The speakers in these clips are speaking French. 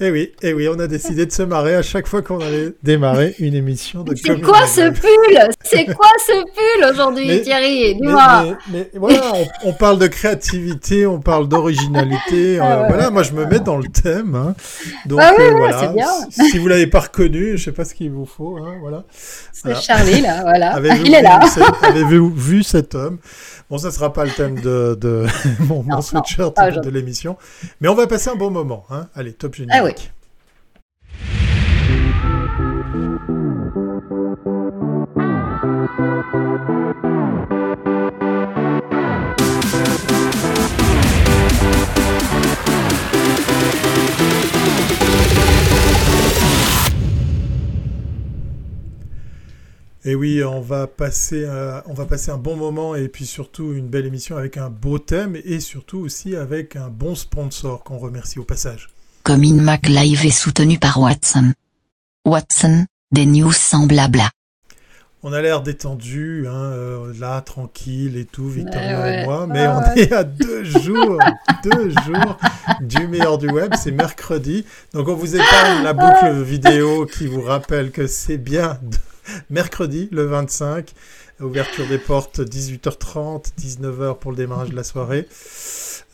Eh oui, eh oui, on a décidé de se marrer à chaque fois qu'on allait démarrer une émission de C'est quoi ce pull? C'est quoi ce pull aujourd'hui, Thierry? Dis-moi. Mais, voilà, on, parle de créativité, on parle d'originalité. Euh, ah voilà, moi je me mets dans le thème. Hein. Donc ah oui, euh, voilà, bien. si vous l'avez pas reconnu, je sais pas ce qu'il vous faut. Hein, voilà. C'est Charlie là, voilà. Il est là. Avez-vous vu cet homme? Bon, ça sera pas le thème de, de mon, sweatshirt de, l'émission, mais on va passer un bon moment. Hein. Allez, top génial. Ah oui. Et oui, on va passer, euh, on va passer un bon moment et puis surtout une belle émission avec un beau thème et surtout aussi avec un bon sponsor qu'on remercie au passage. Comme Mac Live est soutenu par Watson. Watson, des news sans blabla. On a l'air détendu, hein, euh, là, tranquille et tout, Victoria et moi, mais on est à deux jours, deux jours du meilleur du web, c'est mercredi. Donc on vous épargne la boucle vidéo qui vous rappelle que c'est bien mercredi, le 25. Ouverture des portes 18h30, 19h pour le démarrage de la soirée.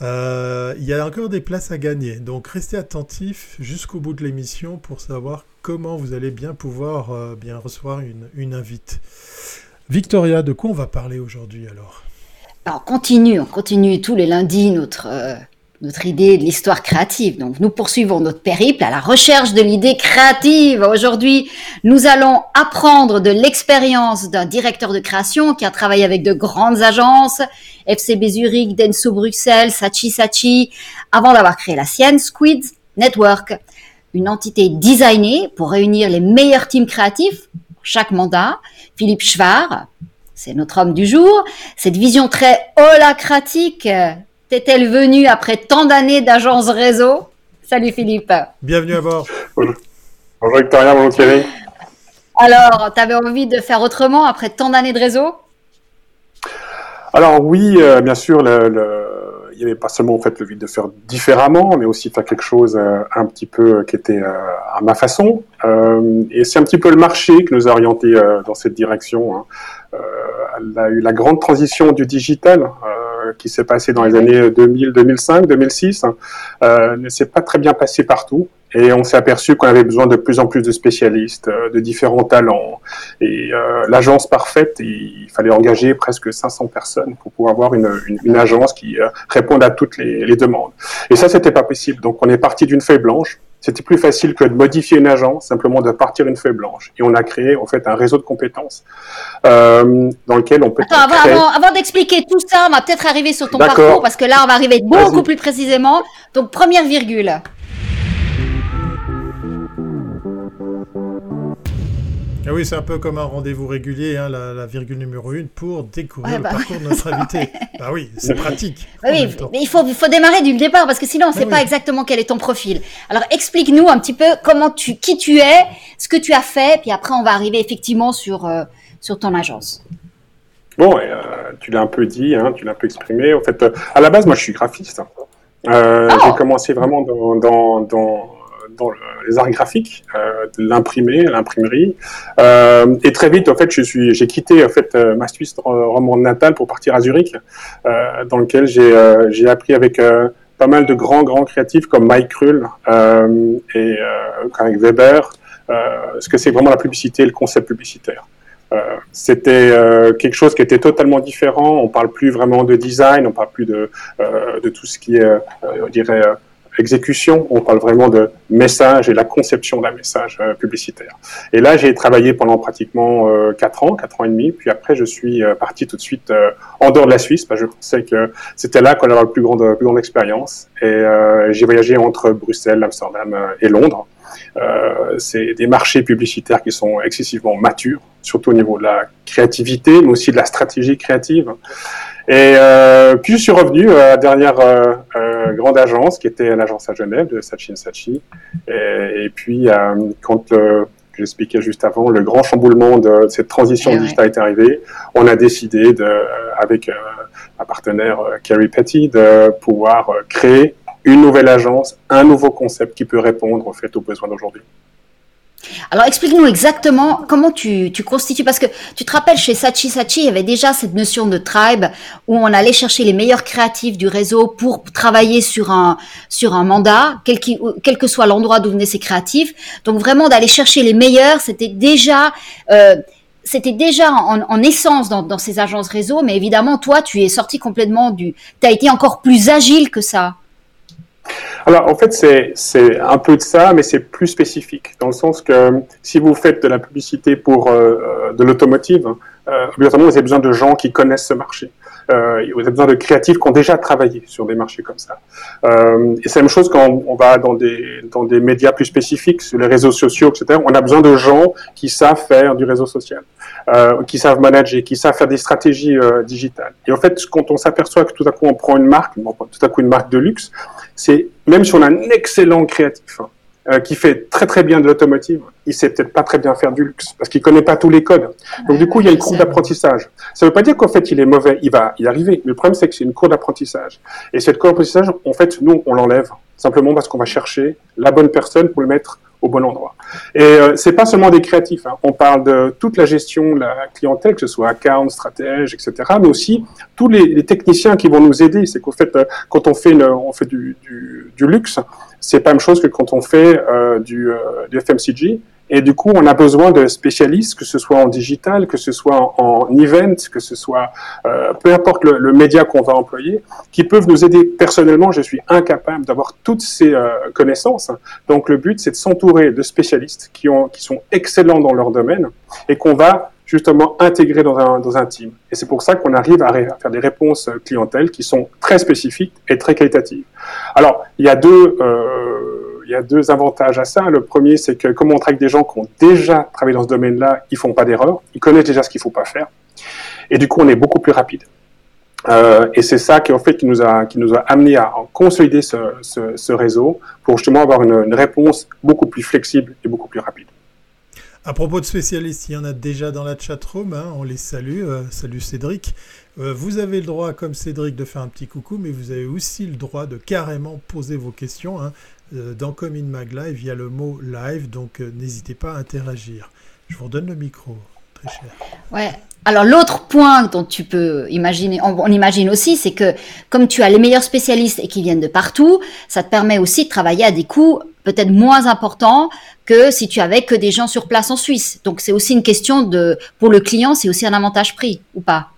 Euh, il y a encore des places à gagner, donc restez attentifs jusqu'au bout de l'émission pour savoir comment vous allez bien pouvoir euh, bien recevoir une, une invite. Victoria, de quoi on va parler aujourd'hui alors? Alors continue, on continue tous les lundis notre euh, notre idée de l'histoire créative. Donc, nous poursuivons notre périple à la recherche de l'idée créative. Aujourd'hui, nous allons apprendre de l'expérience d'un directeur de création qui a travaillé avec de grandes agences, FCB Zurich, Denso Bruxelles, Sachi Sachi, avant d'avoir créé la sienne, Squid Network, une entité designée pour réunir les meilleurs teams créatifs pour chaque mandat. Philippe Schwar, c'est notre homme du jour. Cette vision très holacratique T'es-elle venue après tant d'années d'agence réseau? Salut Philippe. Bienvenue à bord. Bonjour. Victoria, bonjour Thierry. Alors, tu avais envie de faire autrement après tant d'années de réseau? Alors oui, euh, bien sûr, il n'y avait pas seulement en fait le vide de faire différemment, mais aussi faire quelque chose euh, un petit peu euh, qui était à ma façon. et c'est un petit peu le marché qui nous a orientés dans cette direction. Hein. elle a eu la grande transition du digital qui s'est passé dans les années 2000, 2005, 2006 ne s'est pas très bien passé partout. Et on s'est aperçu qu'on avait besoin de plus en plus de spécialistes, euh, de différents talents. Et euh, l'agence parfaite, il fallait engager presque 500 personnes pour pouvoir avoir une, une, agence qui euh, réponde à toutes les, les demandes. Et ça, c'était pas possible. Donc, on est parti d'une feuille blanche c'était plus facile que de modifier une agence, simplement de partir une feuille blanche. Et on a créé en fait un réseau de compétences euh, dans lequel on peut. Attends, avant, avant, d'expliquer tout ça, on va peut-être arriver sur ton parcours parce que là, on va arriver beaucoup plus précisément. Donc première virgule. Ah oui, c'est un peu comme un rendez-vous régulier, hein, la, virgule numéro une, pour découvrir le bah parcours de notre invité. bah oui, c'est pratique. oui, mais il faut, démarrer du départ parce que sinon on ne sait pas exactement quel est ton profil. Alors explique-nous un petit peu comment tu, qui tu es, ce que tu as fait, puis après on va arriver effectivement sur, euh, sur ton agence. Bon, euh, tu l'as un peu dit, hein, tu l'as un peu exprimé. En fait, euh, à la base, moi je suis graphiste. Oh j'ai commencé vraiment dans, dans, dans les arts graphiques, euh, l'imprimer, l'imprimerie. Euh, et très vite, en fait, je suis, j'ai quitté en fait euh, ma Suisse romande natale pour partir à Zurich, euh, dans lequel j'ai j'ai appris avec pas mal de grands grands créatifs comme Mike Krull et avec Weber, ce que c'est vraiment la publicité, le concept publicitaire. C'était quelque chose qui était totalement différent. On parle plus vraiment de design, on parle plus de, de tout ce qui est, on dirait, exécution, on parle vraiment de message et la conception d'un message euh, publicitaire. Et là, j'ai travaillé pendant pratiquement euh, 4 ans, 4 ans et demi, puis après, je suis euh, parti tout de suite euh, en dehors de la Suisse, parce que je pensais que c'était là qu'on avait la plus grande, plus grande expérience. Et j'ai voyagé entre Bruxelles, Amsterdam et Londres. c'est des marchés publicitaires qui sont excessivement matures, surtout au niveau de la créativité, mais aussi de la stratégie créative. Et puis je suis revenu à la dernière euh, euh, grande agence qui était l'agence à Genève de Sachi Sachi. Et, et puis euh, quand euh, j'expliquais juste avant, le grand chamboulement de cette transition eh digitale est arrivé, on a décidé de, avec un partenaire Kerry Petty de pouvoir créer une nouvelle agence, un nouveau concept qui peut répondre fait aux besoins d'aujourd'hui. Alors explique-nous exactement comment tu, constitues, parce que tu te rappelles chez Sachi Sachi, il y avait déjà cette notion de tribe où on allait chercher les meilleurs créatifs du réseau pour travailler sur un, sur un mandat, quel, quel que soit l'endroit d'où venaient ces créatifs. Donc vraiment d'aller chercher les meilleurs, c'était déjà... Euh, c'était déjà en, essence dans, dans, ces agences réseau, mais évidemment, toi, tu es sorti complètement du... Tu as été encore plus agile que ça. Alors, en fait, c'est un peu de ça, mais c'est plus spécifique, dans le sens que si vous faites de la publicité pour euh, euh, de l'automotive, euh, vous avez besoin de gens qui connaissent ce marché. Euh, vous avez besoin de créatifs qui ont déjà travaillé sur des marchés comme ça. Euh, et c'est la même chose quand on va dans des, dans des médias plus spécifiques, sur les réseaux sociaux, etc. On a besoin de gens qui savent faire du réseau social, euh, qui savent manager, qui savent faire des stratégies euh, digitales. Et en fait, quand on s'aperçoit que tout à coup on prend une marque, tout à coup une marque de luxe, c'est même si on a un excellent créatif, hein, euh, qui fait très très bien de l'automotive, il sait peut-être pas très bien faire du luxe parce qu'il connaît pas tous les codes. Donc du coup, il y a une courbe d'apprentissage. Ça veut pas dire qu'en fait il est mauvais, il va y arriver. Mais le problème c'est que c'est une courbe d'apprentissage. Et cette courbe d'apprentissage, en fait, nous on l'enlève simplement parce qu'on va chercher la bonne personne pour le mettre au bon endroit. Et euh, c'est pas seulement des créatifs. Hein. On parle de toute la gestion de la clientèle, que ce soit account, stratège, etc. Mais aussi tous les, les techniciens qui vont nous aider. C'est qu'en fait, euh, quand on fait, on fait du, du, du luxe, c'est pas la même chose que quand on fait euh, du, euh, du FMCG. Et du coup, on a besoin de spécialistes, que ce soit en digital, que ce soit en, event, que ce soit euh, peu importe le, le média qu'on va employer, qui peuvent nous aider. Personnellement, je suis incapable d'avoir toutes ces euh, connaissances. Donc, le but, c'est de s'entourer de spécialistes qui, ont, qui sont excellents dans leur domaine et qu'on va justement intégrer dans un, dans un team. Et c'est pour ça qu'on arrive à, faire des réponses euh, clientèle qui sont très spécifiques et très qualitatives. Alors, il y a deux, euh, il y a deux avantages à ça. Le premier, c'est que comme on avec des gens qui ont déjà travaillé dans ce domaine-là, ils font pas d'erreur, ils connaissent déjà ce qu'il faut pas faire. Et du coup, on est beaucoup plus rapide. Euh, et c'est ça qui en fait qui nous a qui amené à consolider ce, réseau pour justement avoir une réponse beaucoup plus flexible et beaucoup plus rapide. À propos de spécialistes, il y en a déjà dans la chatroom, hein, on les salue. Euh, salut Cédric. Euh, vous avez le droit, comme Cédric, de faire un petit coucou, mais vous avez aussi le droit de carrément poser vos questions hein, euh, dans Comme in Mag Live via le mot live, donc n'hésitez pas à interagir. Je vous redonne le micro, très cher. Ouais, alors l'autre point dont tu peux imaginer, on, imagine aussi, c'est que comme tu as les meilleurs spécialistes et qui viennent de partout, ça te permet aussi de travailler à des coûts peut-être moins importants que si tu avais que des gens sur place en Suisse. Donc c'est aussi une question de, pour le client, c'est aussi un avantage prix ou pas?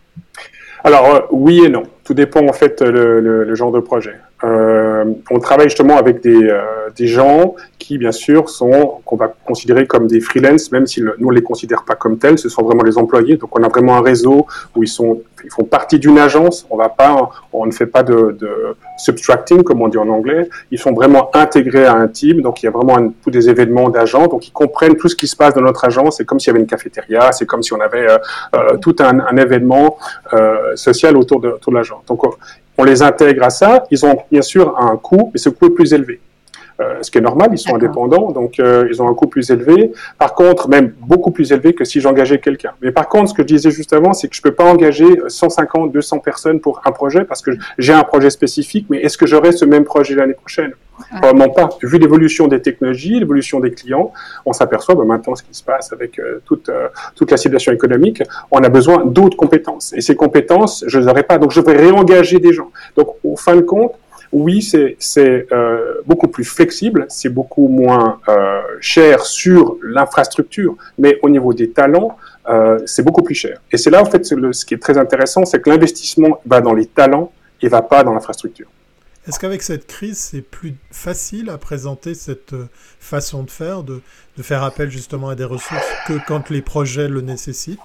Alors euh, oui et non. Tout dépend en fait le, genre de projet. Euh, on travaille justement avec des, euh, des, gens qui, bien sûr, sont qu'on va considérer comme des freelance, même si nous on les considère pas comme tels. Ce sont vraiment les employés. Donc on a vraiment un réseau où ils sont, ils font partie d'une agence. On va pas, on ne fait pas de, de, subtracting comme on dit en anglais. Ils sont vraiment intégrés à un team. Donc il y a vraiment un, tous des événements d'agents. Donc ils comprennent tout ce qui se passe dans notre agence. C'est comme s'il y avait une cafétéria. C'est comme si on avait euh, euh tout un, un événement euh, social autour de, autour de l'agence. Donc on les intègre à ça, ils ont bien sûr un coût, mais ce coût est plus élevé. Euh, ce qui est normal, ils sont indépendants, donc euh, ils ont un coût plus élevé. Par contre, même beaucoup plus élevé que si j'engageais quelqu'un. Mais par contre, ce que je disais juste avant, c'est que je peux pas engager 150, 200 personnes pour un projet parce que j'ai un projet spécifique, mais est-ce que j'aurai ce même projet l'année prochaine? Probablement pas. Vu l'évolution des technologies, l'évolution des clients, on s'aperçoit bah, maintenant ce qui se passe avec euh, toute, toute la situation économique, on a besoin d'autres compétences. Et ces compétences, je ne les aurai pas. Donc, je vais réengager des gens. Donc, au fin de compte, oui, c'est euh, beaucoup plus flexible, c'est beaucoup moins euh, cher sur l'infrastructure, mais au niveau des talents, euh, c'est beaucoup plus cher. Et c'est là, en fait, ce qui est très intéressant, c'est que l'investissement va dans les talents et va pas dans l'infrastructure. Est-ce qu'avec cette crise, c'est plus facile à présenter cette façon de faire, de, de, faire appel justement à des ressources que quand les projets le nécessitent?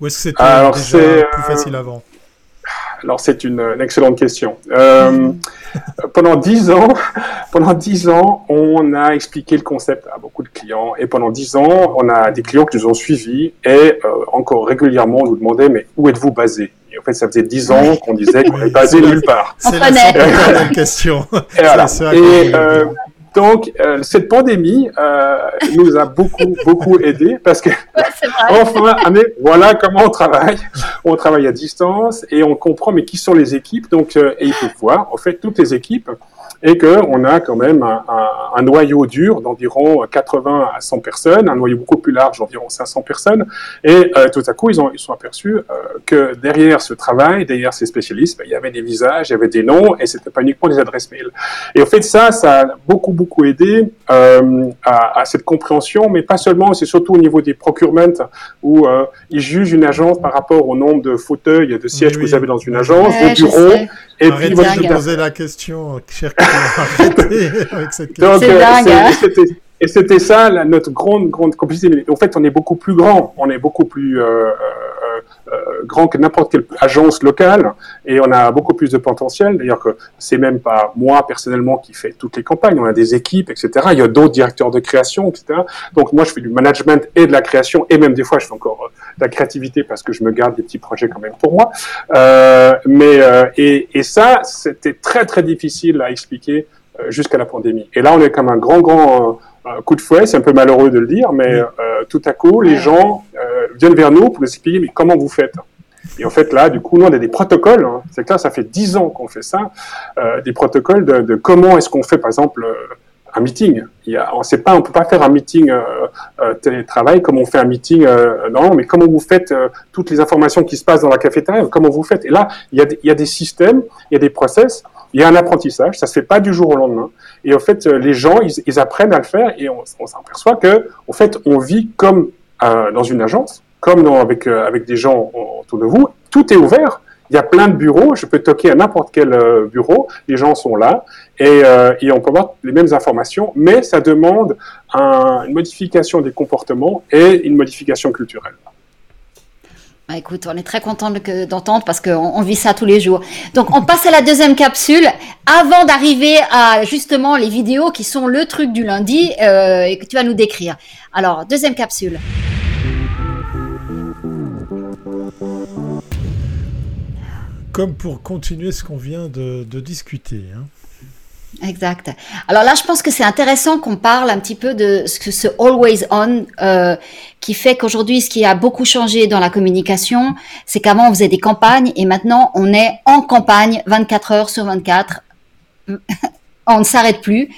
Ou est-ce que c'était déjà plus facile avant? Alors c'est une, excellente question. Euh, pendant dix ans, pendant dix ans, on a expliqué le concept à beaucoup de clients, et pendant dix ans, on a des clients qui nous ont suivis, et euh, encore régulièrement, on nous demandait mais où êtes-vous basé? Et en fait, ça faisait dix ans qu'on disait qu'on est basé nulle part. C'est la question. Et, voilà. et euh, donc, euh, cette pandémie euh, nous a beaucoup, beaucoup aidé parce que, enfin, voilà comment on travaille. On travaille à distance et on comprend, mais qui sont les équipes. Donc, euh, et il faut voir, en fait, toutes les équipes et qu'on a quand même un, un, noyau dur d'environ 80 à 100 personnes, un noyau beaucoup plus large d'environ 500 personnes, et euh, tout à coup, ils, ont, ils sont aperçus euh, que derrière ce travail, derrière ces spécialistes, ben, il y avait des visages, il y avait des noms, et c'était pas uniquement des adresses mail. Et au fait, ça, ça a beaucoup, beaucoup aidé euh, à, à, cette compréhension, mais pas seulement, c'est surtout au niveau des procurements, où ils jugent une agence par rapport au nombre de fauteuils et de sièges que vous avez dans une agence, vos bureaux, et puis, moi, je posais la question, cher avec cette question. C'est dingue, hein. Et c'était ça la, notre grande, grande complicité. En fait, on est beaucoup plus grand, on est beaucoup plus euh, euh, euh, grand que n'importe quelle agence locale, et on a beaucoup plus de potentiel. D'ailleurs, que c'est même pas moi personnellement qui fais toutes les campagnes. On a des équipes, etc. Il y a d'autres directeurs de création, etc. Donc moi, je fais du management et de la création, et même des fois, je fais encore de la créativité parce que je me garde des petits projets quand même pour moi. mais et, et ça, c'était très très difficile à expliquer jusqu'à la pandémie. Et là, on est comme un grand grand coup de fouet, c'est un peu malheureux de le dire, mais euh, tout à coup, les gens euh, viennent vers nous pour nous expliquer, mais comment vous faites? Et en fait, là, du coup, nous, on a des protocoles. Hein. C'est là, ça fait dix ans qu'on fait ça. Euh, des protocoles de, comment est-ce qu'on fait, par exemple, euh, un meeting. Il y a, on sait pas, on peut pas faire un meeting euh, télétravail comme on fait un meeting non, mais comment vous faites toutes les informations qui se passent dans la cafétéria, comment vous faites? Et là, il y a, il y a des systèmes, il y a des process il y a un apprentissage, ça se fait pas du jour au lendemain. Et en fait, les gens, ils, apprennent à le faire et on, on s'aperçoit que, en fait, on vit comme euh, dans une agence, comme dans, avec, euh, avec des gens autour de vous. Tout est ouvert. Il y a plein de bureaux. Je peux toquer à n'importe quel bureau. Les gens sont là et, et, on peut avoir les mêmes informations, mais ça demande un, une modification des comportements et une modification culturelle. Bah, écoute, on est très content d'entendre parce qu'on vit ça tous les jours. Donc, on passe à la deuxième capsule avant d'arriver à justement les vidéos qui sont le truc du lundi euh, et que tu vas nous décrire. Alors, deuxième capsule. Comme pour continuer ce qu'on vient de, discuter. Hein. Exact. Alors là, je pense que c'est intéressant qu'on parle un petit peu de ce ce always on euh, qui fait qu'aujourd'hui, ce qui a beaucoup changé dans la communication, c'est qu'avant on faisait des campagnes et maintenant on est en campagne 24 heures sur 24. on ne s'arrête plus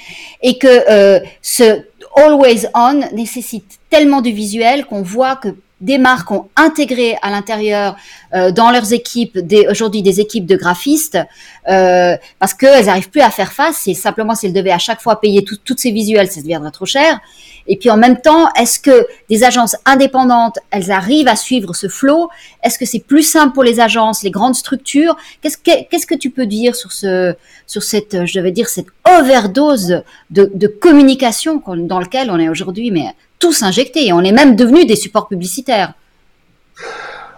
et que euh, ce always on nécessite tellement de visuel qu'on voit que des marques ont intégré à l'intérieur euh, dans leurs équipes aujourd'hui des équipes de graphistes euh, parce qu'elles n'arrivent plus à faire face. Et simplement, si elles devaient à chaque fois payer toutes ces visuels, ça deviendrait trop cher. Et puis en même temps, est-ce que des agences indépendantes, elles arrivent à suivre ce flot? Est-ce que c'est plus simple pour les agences, les grandes structures? Qu'est-ce que qu'est-ce que tu peux dire sur ce sur cette je vais dire cette overdose de, de communication dans lequel on est aujourd'hui, mais tous injectés. On est même devenus des supports publicitaires.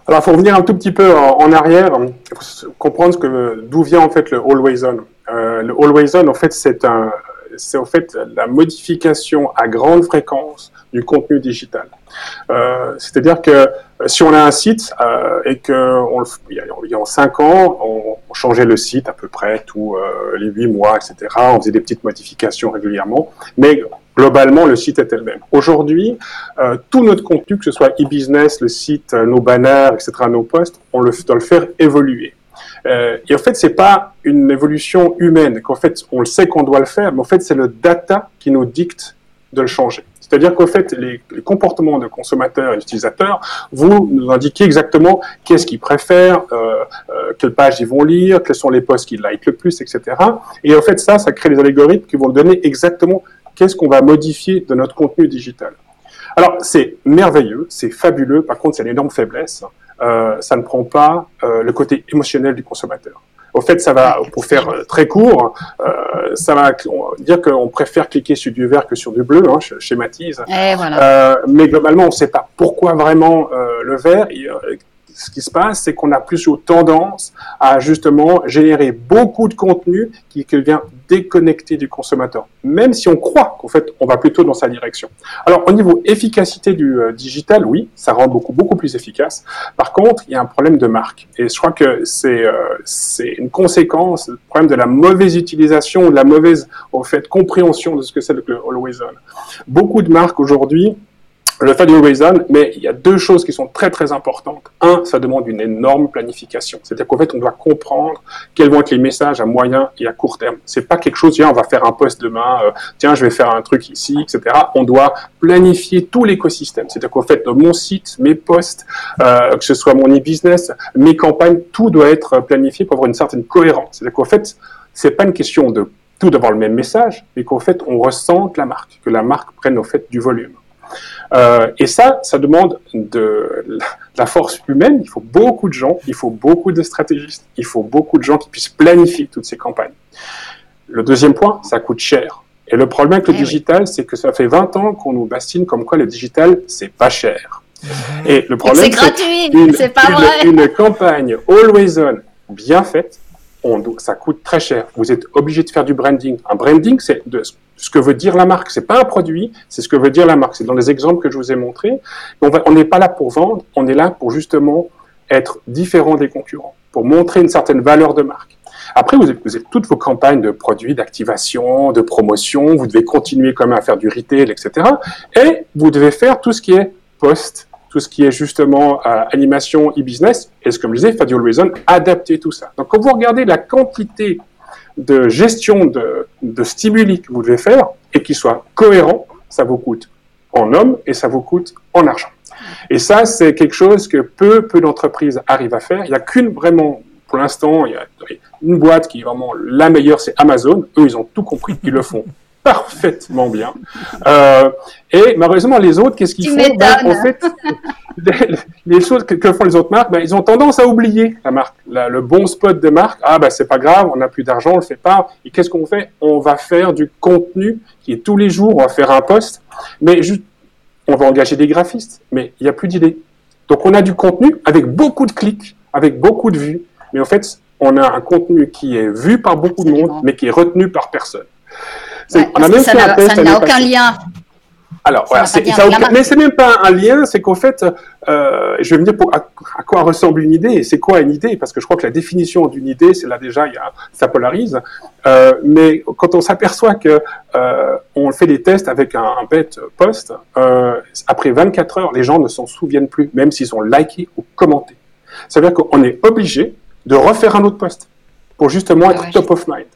Alors, il faut revenir un tout petit peu en, arrière, il faut comprendre d'où vient en fait le always on. Euh, le always on, en fait, c'est un, c'est en fait la modification à grande fréquence du contenu digital. Euh, c'est-à-dire que euh, si on a un site euh, et que on, il y a cinq ans, on, changeait le site à peu près tous les huit mois, etc. On faisait des petites modifications régulièrement, mais globalement, le site était le même. Aujourd'hui, euh, tout notre contenu, que ce soit e-business, le site, euh, nos banners, etc., nos posts, on le, doit le faire évoluer. Euh, et en fait, c'est pas une évolution humaine, qu'en fait, on le sait qu'on doit le faire, mais en fait, c'est le data qui nous dicte de le changer. C'est-à-dire qu'en fait, les, les, comportements de consommateurs et d'utilisateurs, vous nous indiquez exactement qu'est-ce qu'ils préfèrent, euh, euh, quelles pages ils vont lire, quels sont les posts qu'ils like le plus, etc. Et en fait, ça, ça crée des algorithmes qui vont donner exactement qu'est-ce qu'on va modifier de notre contenu digital. Alors, c'est merveilleux, c'est fabuleux, par contre, c'est une énorme faiblesse. Euh, ça ne prend pas euh, le côté émotionnel du consommateur. Au fait, ça va, pour faire euh, très court, euh, ça va dire qu'on préfère cliquer sur du vert que sur du bleu, hein, je schématise. Voilà. Euh, mais globalement, on ne sait pas pourquoi vraiment euh, le vert ce qui se passe, c'est qu'on a plutôt tendance à justement générer beaucoup de contenu qui, qui vient déconnecter du consommateur, même si on croit qu'en fait on va plutôt dans sa direction. Alors au niveau efficacité du euh, digital, oui, ça rend beaucoup beaucoup plus efficace. Par contre, il y a un problème de marque, et je crois que c'est euh, une conséquence, le problème de la mauvaise utilisation, de la mauvaise en fait compréhension de ce que c'est le Always On. Beaucoup de marques aujourd'hui le fait du Reason, mais il y a deux choses qui sont très très importantes. Un, ça demande une énorme planification. C'est-à-dire qu'en fait, on doit comprendre quels vont être les messages à moyen et à court terme. C'est pas quelque chose, tiens, on va faire un post demain, euh, tiens, je vais faire un truc ici, etc. On doit planifier tout l'écosystème. C'est-à-dire qu'en fait, mon site, mes posts, euh, que ce soit mon e-business, mes campagnes, tout doit être planifié pour avoir une certaine cohérence. C'est-à-dire qu'en fait, c'est pas une question de tout d'avoir le même message, mais qu'en fait, on ressente la marque, que la marque prenne au fait du volume. Euh, et ça, ça demande de la force humaine. Il faut beaucoup de gens, il faut beaucoup de stratégistes, il faut beaucoup de gens qui puissent planifier toutes ces campagnes. Le deuxième point, ça coûte cher. Et le problème avec le eh digital, c'est que ça fait 20 ans qu'on nous bastine comme quoi le digital, c'est pas cher. Mhm. Et le problème, c'est gratuit, c'est pas vrai. Une campagne always on bien faite, on, ça coûte très cher. Vous êtes obligé de faire du branding. Un branding, c'est ce que veut dire la marque. C'est pas un produit, c'est ce que veut dire la marque. C'est dans les exemples que je vous ai montrés. On n'est pas là pour vendre, on est là pour justement être différent des concurrents, pour montrer une certaine valeur de marque. Après, vous avez, toutes vos campagnes de produits, d'activation, de promotion. Vous devez continuer quand même à faire du retail, etc. Et vous devez faire tout ce qui est post, tout ce qui est justement euh, animation e-business. Et ce que je disais, Fadio Reason, adapter tout ça. Donc, quand vous regardez la quantité de gestion de, stimuli que vous devez faire et qui soit cohérent, ça vous coûte en homme et ça vous coûte en argent. Et ça, c'est quelque chose que peu, peu d'entreprises arrivent à faire. Il n'y a qu'une vraiment, pour l'instant, il y a une boîte qui est vraiment la meilleure, c'est Amazon. Eux, ils ont tout compris, ils le font parfaitement bien. Euh, et malheureusement, les autres, qu'est-ce qu'ils font? Ben, En fait, les, choses que, font les autres marques, ben, ils ont tendance à oublier la marque, le bon spot de marque. Ah ben c'est pas grave, on n'a plus d'argent, on le fait pas. Et qu'est-ce qu'on fait? On va faire du contenu qui est tous les jours, on va faire un post, mais juste, on va engager des graphistes, mais il n'y a plus d'idées. Donc on a du contenu avec beaucoup de clics, avec beaucoup de vues, mais en fait, on a un contenu qui est vu par beaucoup de monde, mais qui est retenu par personne on a même. Ça n'a aucun lien. Alors, voilà, c'est, mais c'est même pas un lien, c'est qu'en fait, euh, je vais venir pour, à, quoi ressemble une idée, et c'est quoi une idée, parce que je crois que la définition d'une idée, c'est là déjà, il y a, ça polarise, euh, mais quand on s'aperçoit que euh, on fait des tests avec un, un bête post, après 24 heures, les gens ne s'en souviennent plus, même s'ils ont liké ou commenté. Ça veut dire qu'on est obligé de refaire un autre post pour justement être top of mind.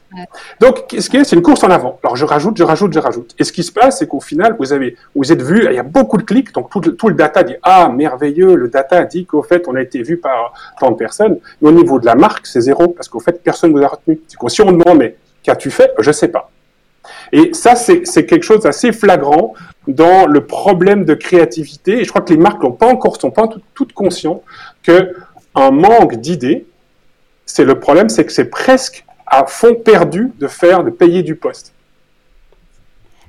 Donc, ce qui est, c'est une course en avant. Alors, je rajoute, je rajoute, je rajoute. Et ce qui se passe, c'est qu'au final, vous avez, vous êtes vu, il y a beaucoup de clics, donc tout, tout le data dit, ah, merveilleux, le data dit qu'au fait, on a été vu par tant de personnes. Mais au niveau de la marque, c'est zéro, parce qu'au fait, personne ne vous a retenu. si on demande, mais qu'as-tu fait? Je sais pas. Et ça, c'est quelque chose d'assez flagrant dans le problème de créativité. Et je crois que les marques n'ont pas encore, sont pas toutes conscients que un manque d'idées, c'est le problème, c'est que c'est presque à fond perdu de faire, de payer du poste.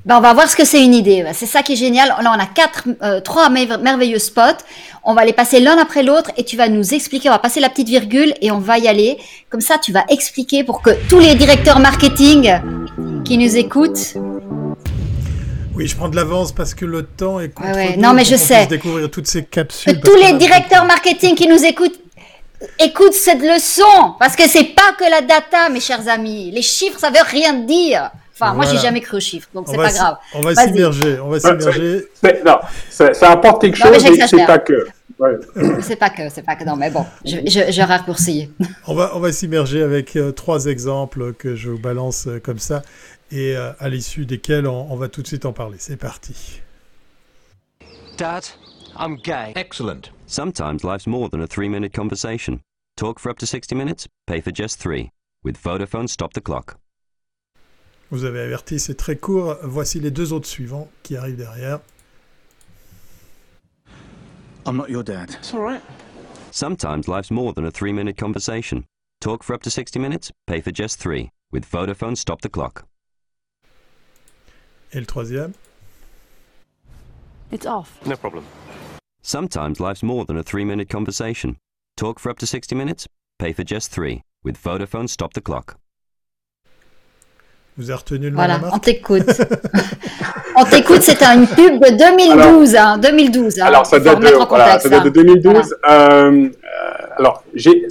Ben, on va voir ce que c'est une idée. C'est ça qui est génial. Là, on a quatre, euh, trois merveilleux spots. On va les passer l'un après l'autre et tu vas nous expliquer. On va passer la petite virgule et on va y aller. Comme ça, tu vas expliquer pour que tous les directeurs marketing qui nous écoutent. Oui, je prends de l'avance parce que le temps est contre Non, mais je sais. Découvrir toutes ces capsules. Tous les directeurs marketing qui nous écoutent, Écoute cette leçon, parce que c'est pas que la data, mes chers amis. Les chiffres, ça veut rien dire. Enfin, moi, j'ai jamais cru aux chiffres, donc c'est pas grave. On va s'immerger, on va s'immerger. Non, ça, apporte quelque chose, mais, c'est pas que. C'est pas que, c'est pas que non, mais bon, je, je, je raccourcis. On va, on va s'immerger avec euh, trois exemples que je vous balance euh, comme ça et euh, à l'issue desquels on, on va tout de suite en parler. C'est parti. Dad, I'm gay. Excellent. Sometimes life's more than a three minute conversation. Talk for up to 60 minutes, pay for just three. With Vodafone Stop the Clock. Vous avez averti, c'est très court. Voici les deux autres suivants qui arrivent derrière. I'm not your dad. It's all right. Sometimes life's more than a three minute conversation. Talk for up to 60 minutes, pay for just three. With Vodafone Stop the Clock. Et le troisième It's off. No problem. Sometimes life's more than a three minute conversation. Talk for up to 60 minutes, pay for just three. With Vodafone Stop the Clock. Vous avez retenu le Voilà, on t'écoute. on t'écoute, c'est une pub de 2012. Alors, hein, 2012 hein, alors ça, date de, voilà, ça date de 2012. Hein. Euh, euh, alors, j'ai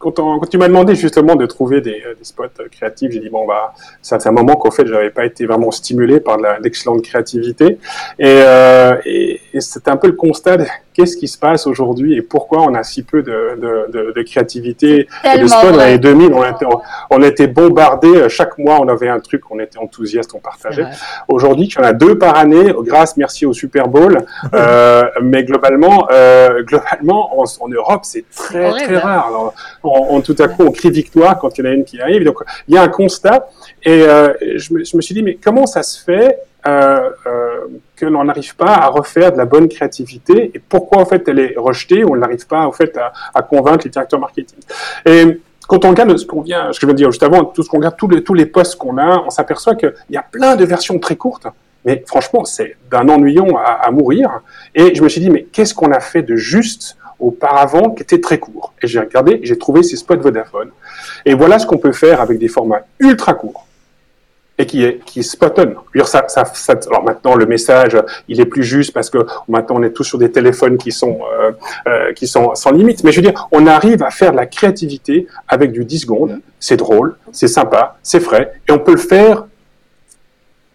quand, tu m'as demandé justement de trouver des, des spots créatifs, j'ai dit bon bah c'est un moment qu'au fait j'avais pas été vraiment stimulé par l'excellente créativité. Et, euh, et, c'était un peu le constat qu'est-ce qui se passe aujourd'hui et pourquoi on a si peu de, de, de, de créativité de spots dans les 2000 on était, on était bombardé chaque mois on avait un truc on était enthousiaste on partageait. aujourd'hui il y en a deux par année. Grâce merci au Super Bowl. Euh, mais globalement euh, globalement en, en Europe c'est très très rare. Alors, on, tout à coup, on crie victoire quand il y en a une qui arrive. Donc, il y a un constat. Et euh, je, me, je, me, suis dit, mais comment ça se fait euh, euh, que l'on n'arrive pas à refaire de la bonne créativité et pourquoi en fait elle est rejetée ou on n'arrive pas en fait à, convaincre les directeurs marketing. Et quand on regarde ce qu'on vient, ce que je veux dire juste avant, tout ce qu'on regarde, tous les, tous les postes qu'on a, on s'aperçoit qu'il y a plein de versions très courtes. Mais franchement, c'est d'un ennuyant à, à, mourir. Et je me suis dit, mais qu'est-ce qu'on a fait de juste auparavant qui était très court? Et j'ai regardé, j'ai trouvé ces spots Vodafone. Et voilà ce qu'on peut faire avec des formats ultra courts et qui est qui alors maintenant le message il est plus juste parce que maintenant on est tous sur des téléphones qui sont euh, euh, sans limite. Mais je veux dire, on arrive à faire de la créativité avec du 10 secondes. C'est drôle, c'est sympa, c'est frais et on peut le faire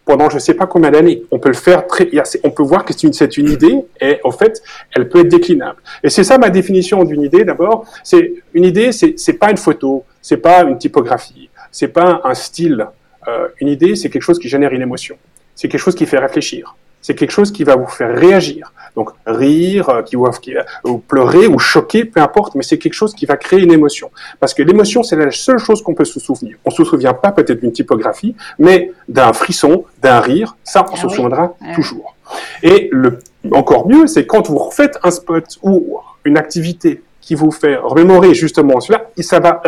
pendant je ne sais pas combien d'années. On peut le faire très, on peut voir que c'est une, c'est une idée et en fait, elle peut être déclinable. Et c'est ça ma définition d'une idée d'abord. C'est une idée, c'est, c'est pas une photo, c'est pas une typographie, c'est pas un style. Euh, une idée, c'est quelque chose qui génère une émotion. C'est quelque chose qui fait réfléchir. C'est quelque chose qui va vous faire réagir. Donc rire, euh, qui, qui, ou pleurer, ou choquer, peu importe, mais c'est quelque chose qui va créer une émotion. Parce que l'émotion, c'est la seule chose qu'on peut se souvenir. On se souvient pas peut-être d'une typographie, mais d'un frisson, d'un rire, ça, on ah se oui. souviendra ah toujours. Et le encore mieux, c'est quand vous refaites un spot ou une activité qui vous fait remémorer justement cela, et ça va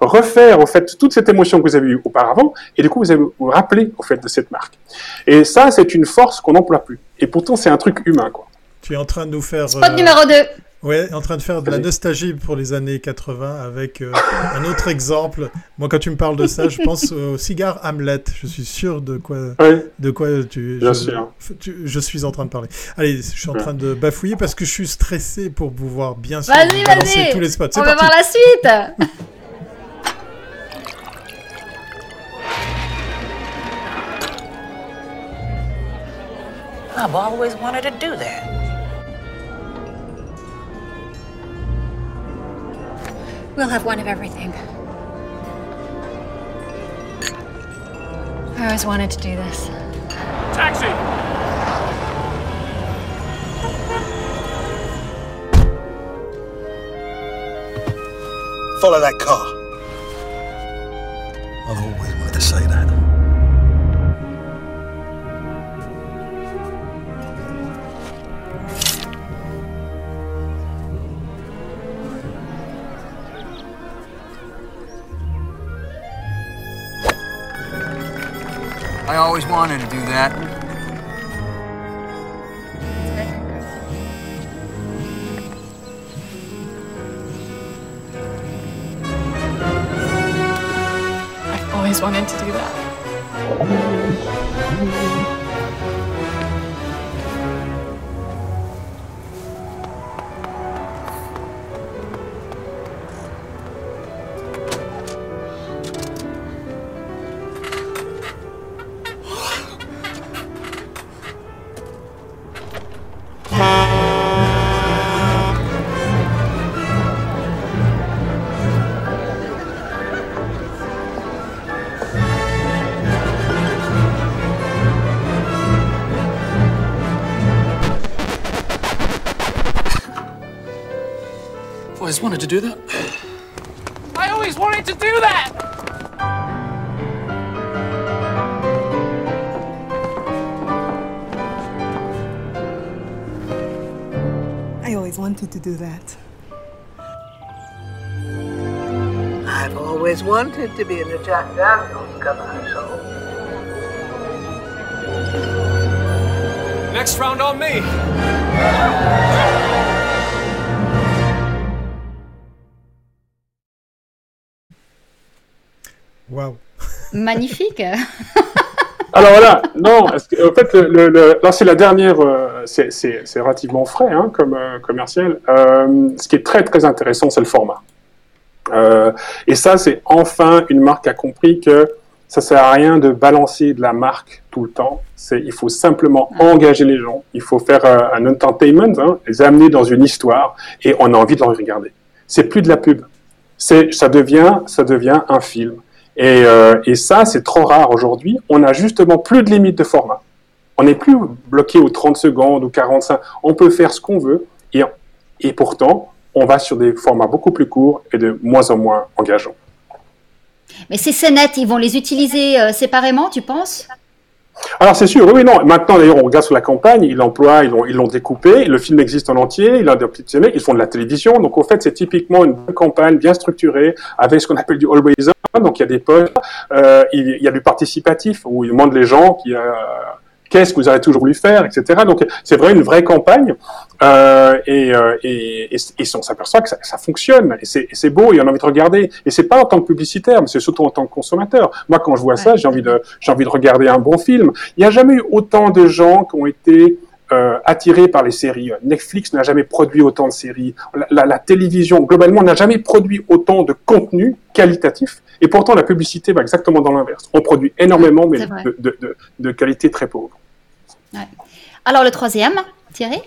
refaire en fait toute cette émotion que vous avez eue auparavant, et du coup vous allez vous rappeler en fait de cette marque. Et ça, c'est une force qu'on n'emploie plus. Et pourtant, c'est un truc humain, quoi. Tu es en train de nous faire. Spot euh... numéro 2. Ouais, en train de faire de la nostalgie pour les années 80 avec euh, un autre exemple. Moi, quand tu me parles de ça, je pense au cigare Hamlet. Je suis sûr de quoi, oui. de quoi tu, Bien je, sûr. Tu, je suis en train de parler. Allez, je suis en train de bafouiller parce que je suis stressé pour pouvoir bien sûr vas-y, balancer vas-y. tous les spots. On va voir la suite. I've always wanted to do that. We'll have one of everything. I always wanted to do this. Taxi! Follow that car. I've always wanted to say that. I always wanted to do that. I've always wanted to do that. Wanted to do that. I always wanted to do that! I always wanted to do that. I've always wanted to be in a Jack Daniels commercial. Next round on me! Magnifique. Alors voilà, non, parce que, en fait, le, le, le- là c'est la dernière, euh, c'est- c'est c'est relativement frais hein, comme euh, commercial. Euh, ce qui est très très intéressant, c'est le format. Et ça, c'est enfin une marque qui a compris que ça sert à rien de balancer de la marque tout le temps. C'est, il faut simplement engager les gens. Il faut faire un entertainment, hein, les amener dans une histoire et on a envie de les regarder. C'est plus de la pub. C'est, ça devient, ça devient un film. Et, euh, et ça, c'est trop rare aujourd'hui. On a justement plus de limite de format. On n'est plus bloqué aux 30 secondes ou 45. On peut faire ce qu'on veut. Et, et pourtant, on va sur des formats beaucoup plus courts et de moins en moins engageants. Mais ces scénettes, ils vont les utiliser euh, séparément, tu penses? Alors c'est sûr, oui, non. Maintenant d'ailleurs, on regarde sur la campagne, ils l'emploient, ils l'ont, découpé, le film existe en entier, il a des petites ils font de la télévision, donc au fait c'est typiquement une campagne bien structurée avec ce qu'on appelle du always on, donc il y a des postes, euh, il, y a du participatif où ils demandent les gens qui, euh, qu'est-ce que vous avez toujours voulu faire, etc. Donc c'est vrai une vraie campagne euh, et, euh, et, et, et, on s'aperçoit que ça, ça fonctionne et c'est beau et on a envie de regarder. Et c'est pas en tant que publicitaire, mais c'est surtout en tant que consommateur. Moi, quand je vois ça, j'ai envie de j'ai envie de regarder un bon film. Il n'y a jamais eu autant de gens qui ont été euh, attirés par les séries. Netflix n'a jamais produit autant de séries. La, la, la télévision, globalement, n'a jamais produit autant de contenu qualitatif. Et pourtant, la publicité va exactement dans l'inverse. On produit énormément, mais de, de, de, de, qualité très pauvre. Ouais. Alors, le troisième, Thierry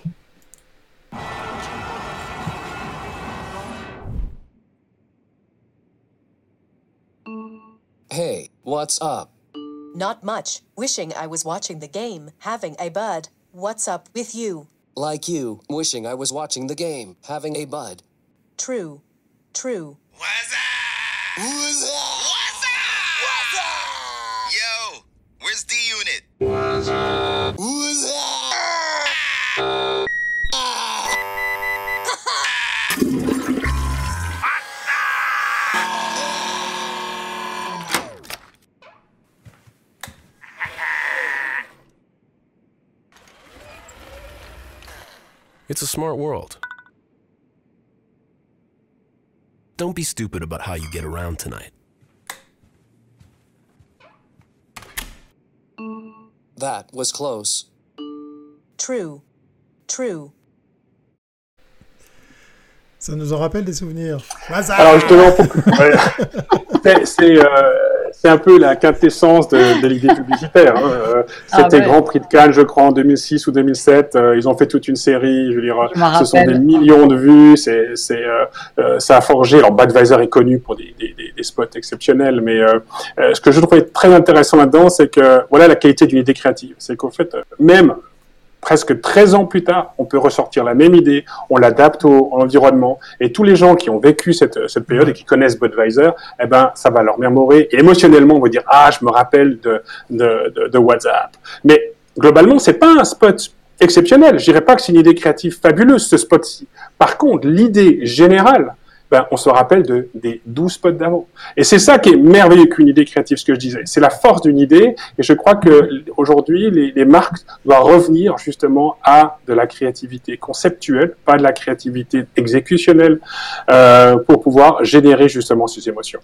Hey, what's up? Not much. Wishing I was watching the game, having a bud. What's up with you? Like you, wishing I was watching the game, having a bud. True. True. What's up? What's up? Up? It's a smart world. Don't be stupid about how you get around tonight. That was close. True. True. Ça nous en rappelle des souvenirs. Alors justement, c'est euh, c'est un peu la quintessence de, de l'idée publicitaire. Hein. Euh, C'était ah ouais. Grand Prix de Cannes, je crois, en 2006 ou 2007. Euh, ils ont fait toute une série. Je veux dire, ce sont des millions de vues. C'est, c'est, euh, ça a forgé. Alors, Budweiser est connu pour des, des, des spots exceptionnels, mais euh, ce que je trouvais très intéressant là-dedans, c'est que voilà la qualité d'une idée créative. C'est qu'au fait, même presque 13 ans plus tard, on peut ressortir la même idée, on l'adapte au, à l'environnement, et tous les gens qui ont vécu cette, période et qui connaissent Budweiser, eh ben, ça va leur mémorer, et émotionnellement, on va dire, ah, je me rappelle de, de WhatsApp. Mais globalement, c'est pas un spot exceptionnel. Je dirais pas que c'est une idée créative fabuleuse, ce spot-ci. Par contre, l'idée générale, ben, on se rappelle de, des 12 spots d'avant. Et c'est ça qui est merveilleux qu'une idée créative, ce que je disais. C'est la force d'une idée, et je crois que aujourd'hui, les, les, marques doivent revenir justement à de la créativité conceptuelle, pas de la créativité exécutionnelle, euh, pour pouvoir générer justement ces émotions.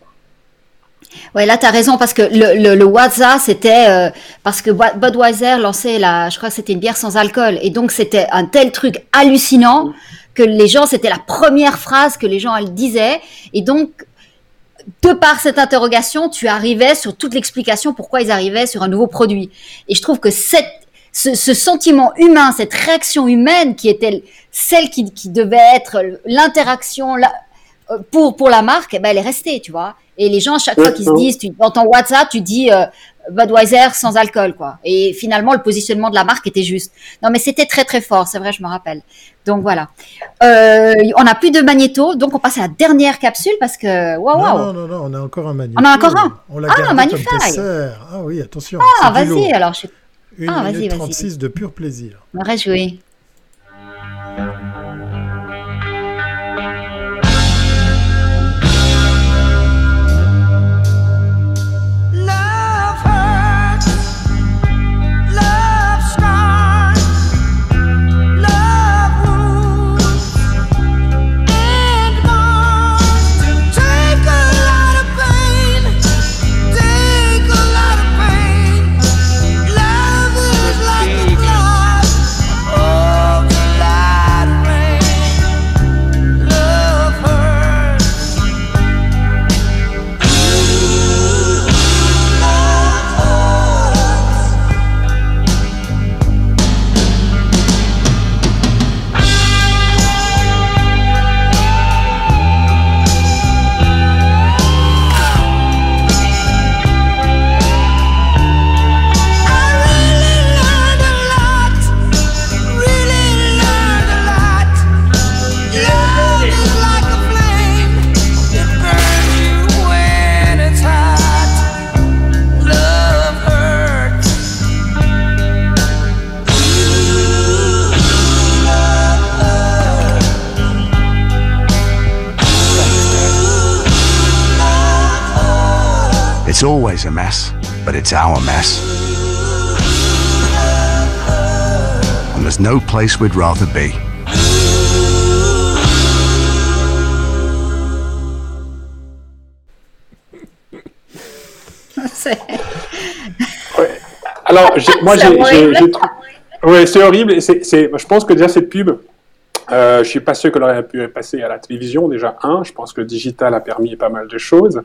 Ouais, là, tu as raison, parce que le, le, c'était euh, parce que Budweiser lançait la, je crois que c'était une bière sans alcool, et donc c'était un tel truc hallucinant que les gens, c'était la première phrase que les gens elles disaient, et donc de par cette interrogation, tu arrivais sur toute l'explication pourquoi ils arrivaient sur un nouveau produit. Et je trouve que cette, ce, ce sentiment humain, cette réaction humaine qui était celle qui, qui devait être l'interaction pour, pour la marque, eh ben, elle est restée, tu vois. Et les gens, chaque fois qu'ils se disent, tu, dans ton WhatsApp, tu dis euh, Budweiser sans alcool, quoi. Et finalement, le positionnement de la marque était juste. Non, mais c'était très très fort, c'est vrai, je me rappelle. Donc voilà. Euh, on n'a plus de magnéto, donc on passe à la dernière capsule parce que waouh waouh. Non, non, non, on a encore un magnéto. On a encore un. On l'a ah, magnifique. Ah oui, attention. Ah, vas-y alors. Je... Une ah, minute 36 de pur plaisir. Me réjouis. There's no place we'd rather be. Ouais. Alors, j'ai- moi, j'ai, ouais, c'est horrible. et C'est, c'est, je pense que déjà cette pub, euh, je suis pas sûr qu'elle aurait pu passer à la télévision. Déjà un, je pense que le digital a permis pas mal de choses.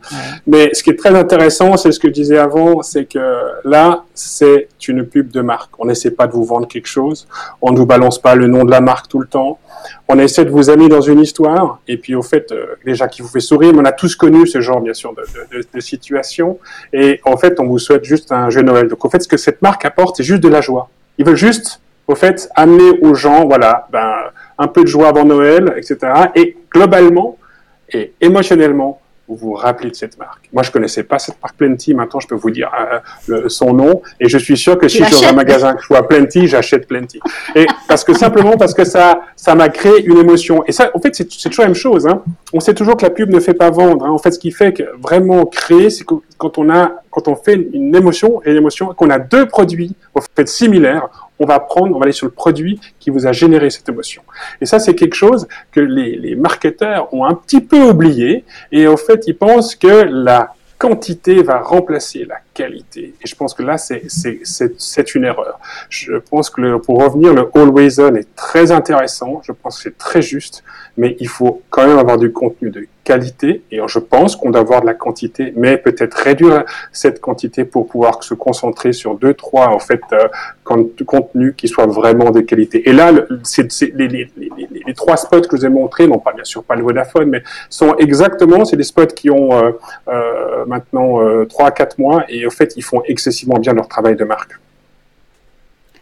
Mais ce qui est très intéressant, c'est ce que je disais avant, c'est que là, c'est une pub de marque. On n'essaie pas de vous vendre quelque chose. On ne vous balance pas le nom de la marque tout le temps. On essaie de vous amener dans une histoire. Et puis, au fait, euh, déjà qui vous fait sourire, mais on a tous connu ce genre, bien sûr, de, de, de, de situation. Et en fait, on vous souhaite juste un joyeux Noël. Donc, au fait, ce que cette marque apporte, c'est juste de la joie. Ils veulent juste, au fait, amener aux gens, voilà, ben, un peu de joie avant Noël, etc. Et globalement et émotionnellement, vous vous rappelez de cette marque. Moi, je connaissais pas cette marque Plenty. Maintenant, je peux vous dire euh, le- son nom. Et je suis sûr que Tu si je suis dans un magasin que je vois Plenty, j'achète Plenty. Et parce que simplement parce que ça, ça m'a créé une émotion. Et ça, en fait, c'est c'est toujours la même chose. Hein. On sait toujours que la pub ne fait pas vendre. Hein. En fait, ce qui fait que vraiment créer, c'est que quand on a, quand on fait une émotion et une émotion, qu'on a deux produits, en fait, similaires, on va prendre, on va aller sur le produit qui vous a généré cette émotion. Et ça, c'est quelque chose que les, les marketeurs ont un petit peu oublié. Et en fait, ils pensent que la quantité va remplacer la qualité. Et je pense que là, c'est c'est- c'est- c'est une erreur. Je pense que le- pour revenir, le Always On est très intéressant. Je pense que c'est très juste. Mais il faut quand même avoir du contenu de Et je pense qu'on doit avoir de la quantité, mais peut-être réduire cette quantité pour pouvoir se concentrer sur deux, trois, en fait, euh, con- contenus qui soient vraiment de qualité. Et là, c'est les, trois spots que je vous ai montrés, non pas bien sûr pas le Vodafone, mais sont exactement, c'est des spots qui ont euh, euh, maintenant trois à quatre mois et au fait, ils font excessivement bien leur travail de marque.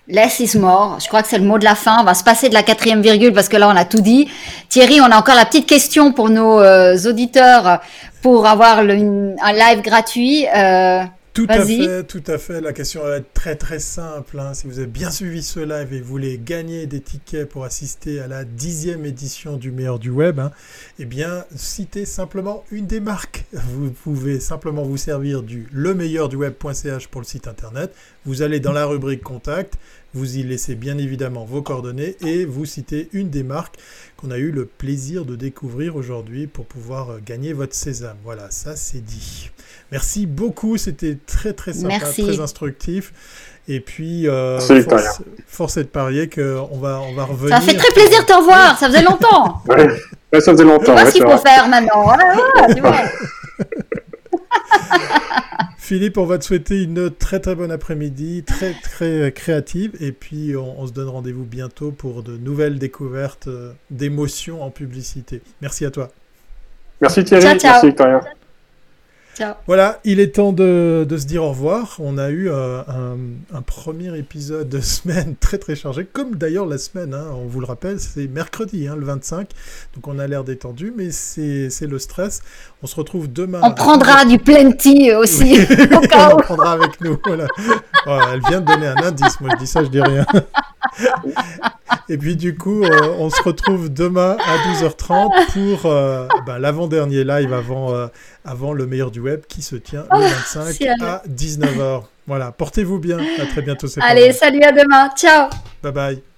Less is more. Je crois que c'est le mot de la fin. On va se passer de la quatrième virgule parce que là, on a tout dit. Thierry, on a encore la petite question pour nos euh, auditeurs pour avoir un live gratuit. Euh, Tout à fait, tout à fait. La question va être très très simple. hein. Si vous avez bien suivi ce live et voulez gagner des tickets pour assister à la dixième édition du meilleur du web, hein, eh bien, citez simplement une des marques. Vous pouvez simplement vous servir du lemeilleurduweb.ch pour le site internet. Vous allez dans la rubrique contact, vous y laissez bien évidemment vos coordonnées et vous citez une des marques qu'on a eu le plaisir de découvrir aujourd'hui pour pouvoir euh, gagner votre sésame. Voilà, ça c'est dit. Merci beaucoup, c'était très très sympa, Merci. très instructif. Et puis, euh, force, force est de parier qu'on va, on va revenir. ça fait très plaisir de te revoir. Ça faisait longtemps. Ouais, ça faisait Je longtemps. vois ouais, ce qu'il faut vrai. faire maintenant. Tu vois. Philippe, on va te souhaiter une très très bonne après-midi, très très créative. Et puis, on, on se donne rendez-vous bientôt pour de nouvelles découvertes euh, d'émotions en publicité. Merci à toi. Merci Thierry, Ciao, ciao. merci Victoria. Ciao. Voilà, il est temps de, de se dire au revoir. On a eu euh, un, un premier épisode de semaine très très chargé, comme d'ailleurs la semaine, hein, on vous le rappelle, c'est mercredi, hein, le 25. Donc on a l'air détendu, mais c'est le stress. On se retrouve demain. On prendra du plenty aussi. au cas on où. prendra avec nous. Voilà. Oh, elle vient de donner un indice. Moi, je dis ça, je dis rien. Et puis, du coup, euh, on se retrouve demain à 12h30 pour euh, ben, l'avant-dernier live avant, euh, avant le meilleur du web qui se tient le Oh, 25 ciel. à 19h. Voilà. Portez-vous bien. À très bientôt. Allez, salut à demain. Ciao. Bye bye.